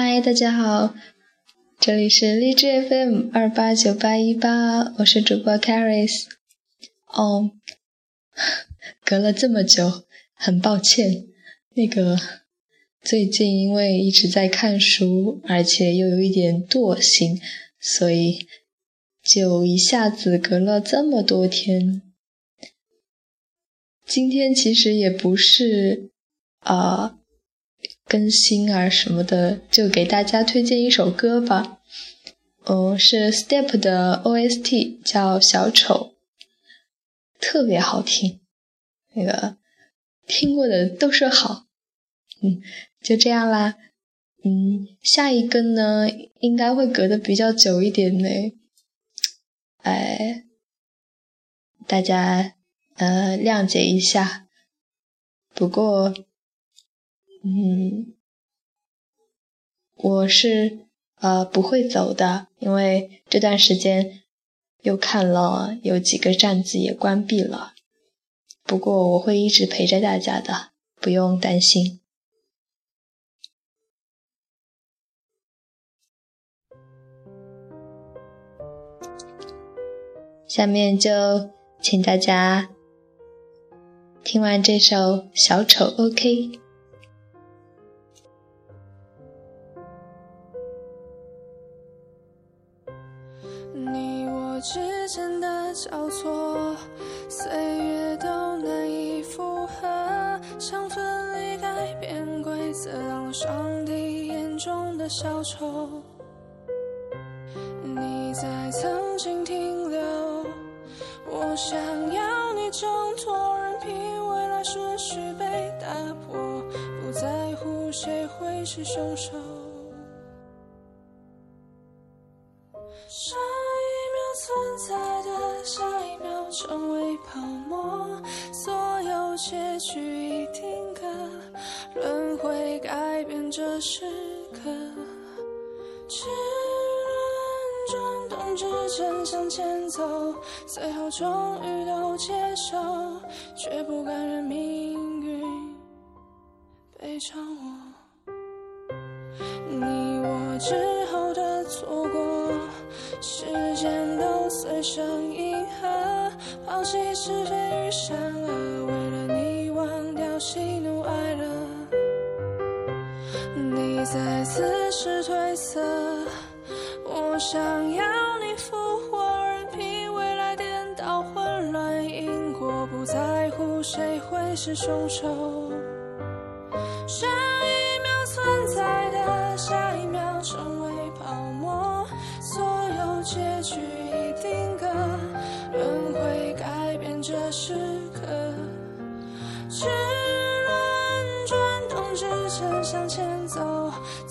嗨，大家好，这里是荔枝 FM 二八九八一八，我是主播 Caris。哦，隔了这么久，很抱歉。那个最近因为一直在看书，而且又有一点惰性，所以就一下子隔了这么多天。今天其实也不是啊。更新啊什么的，就给大家推荐一首歌吧。嗯，是 Step 的 OST，叫《小丑》，特别好听。那个听过的都说好。嗯，就这样啦。嗯，下一个呢，应该会隔得比较久一点呢。哎，大家呃谅解一下。不过。嗯，我是呃不会走的，因为这段时间又看了有几个站子也关闭了。不过我会一直陪着大家的，不用担心。下面就请大家听完这首《小丑》，OK。之间的交错，岁月都难以复合，想分离改变规则，当了上帝眼中的小丑。你在曾经停留，我想要你挣脱，任凭未来顺序被打破，不在乎谁会是凶手。存在的下一秒成为泡沫，所有结局已定格，轮回改变这时刻，齿轮转动，支撑向前走，最后终于都接受，却不甘愿命运背着我，你我之后的错过，时间的。随声银河，抛弃是非与善恶，为了你忘掉喜怒哀乐。你在此时褪色，我想要你复活，任凭未来颠倒混乱因果，不在乎谁会是凶手。上一秒存在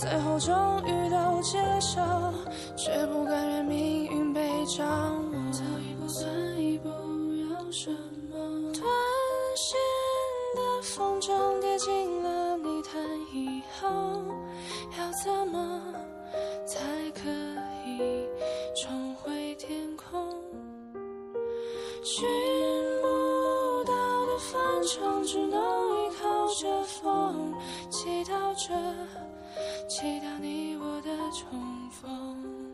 最后终于都接受，却不甘愿命运被掌握。走一步算一步，要什么？断线的风筝跌进了泥潭以后，要怎么才可以重回天空？寻不到的返程只能依靠着风，祈祷着，祈祷你我的重逢。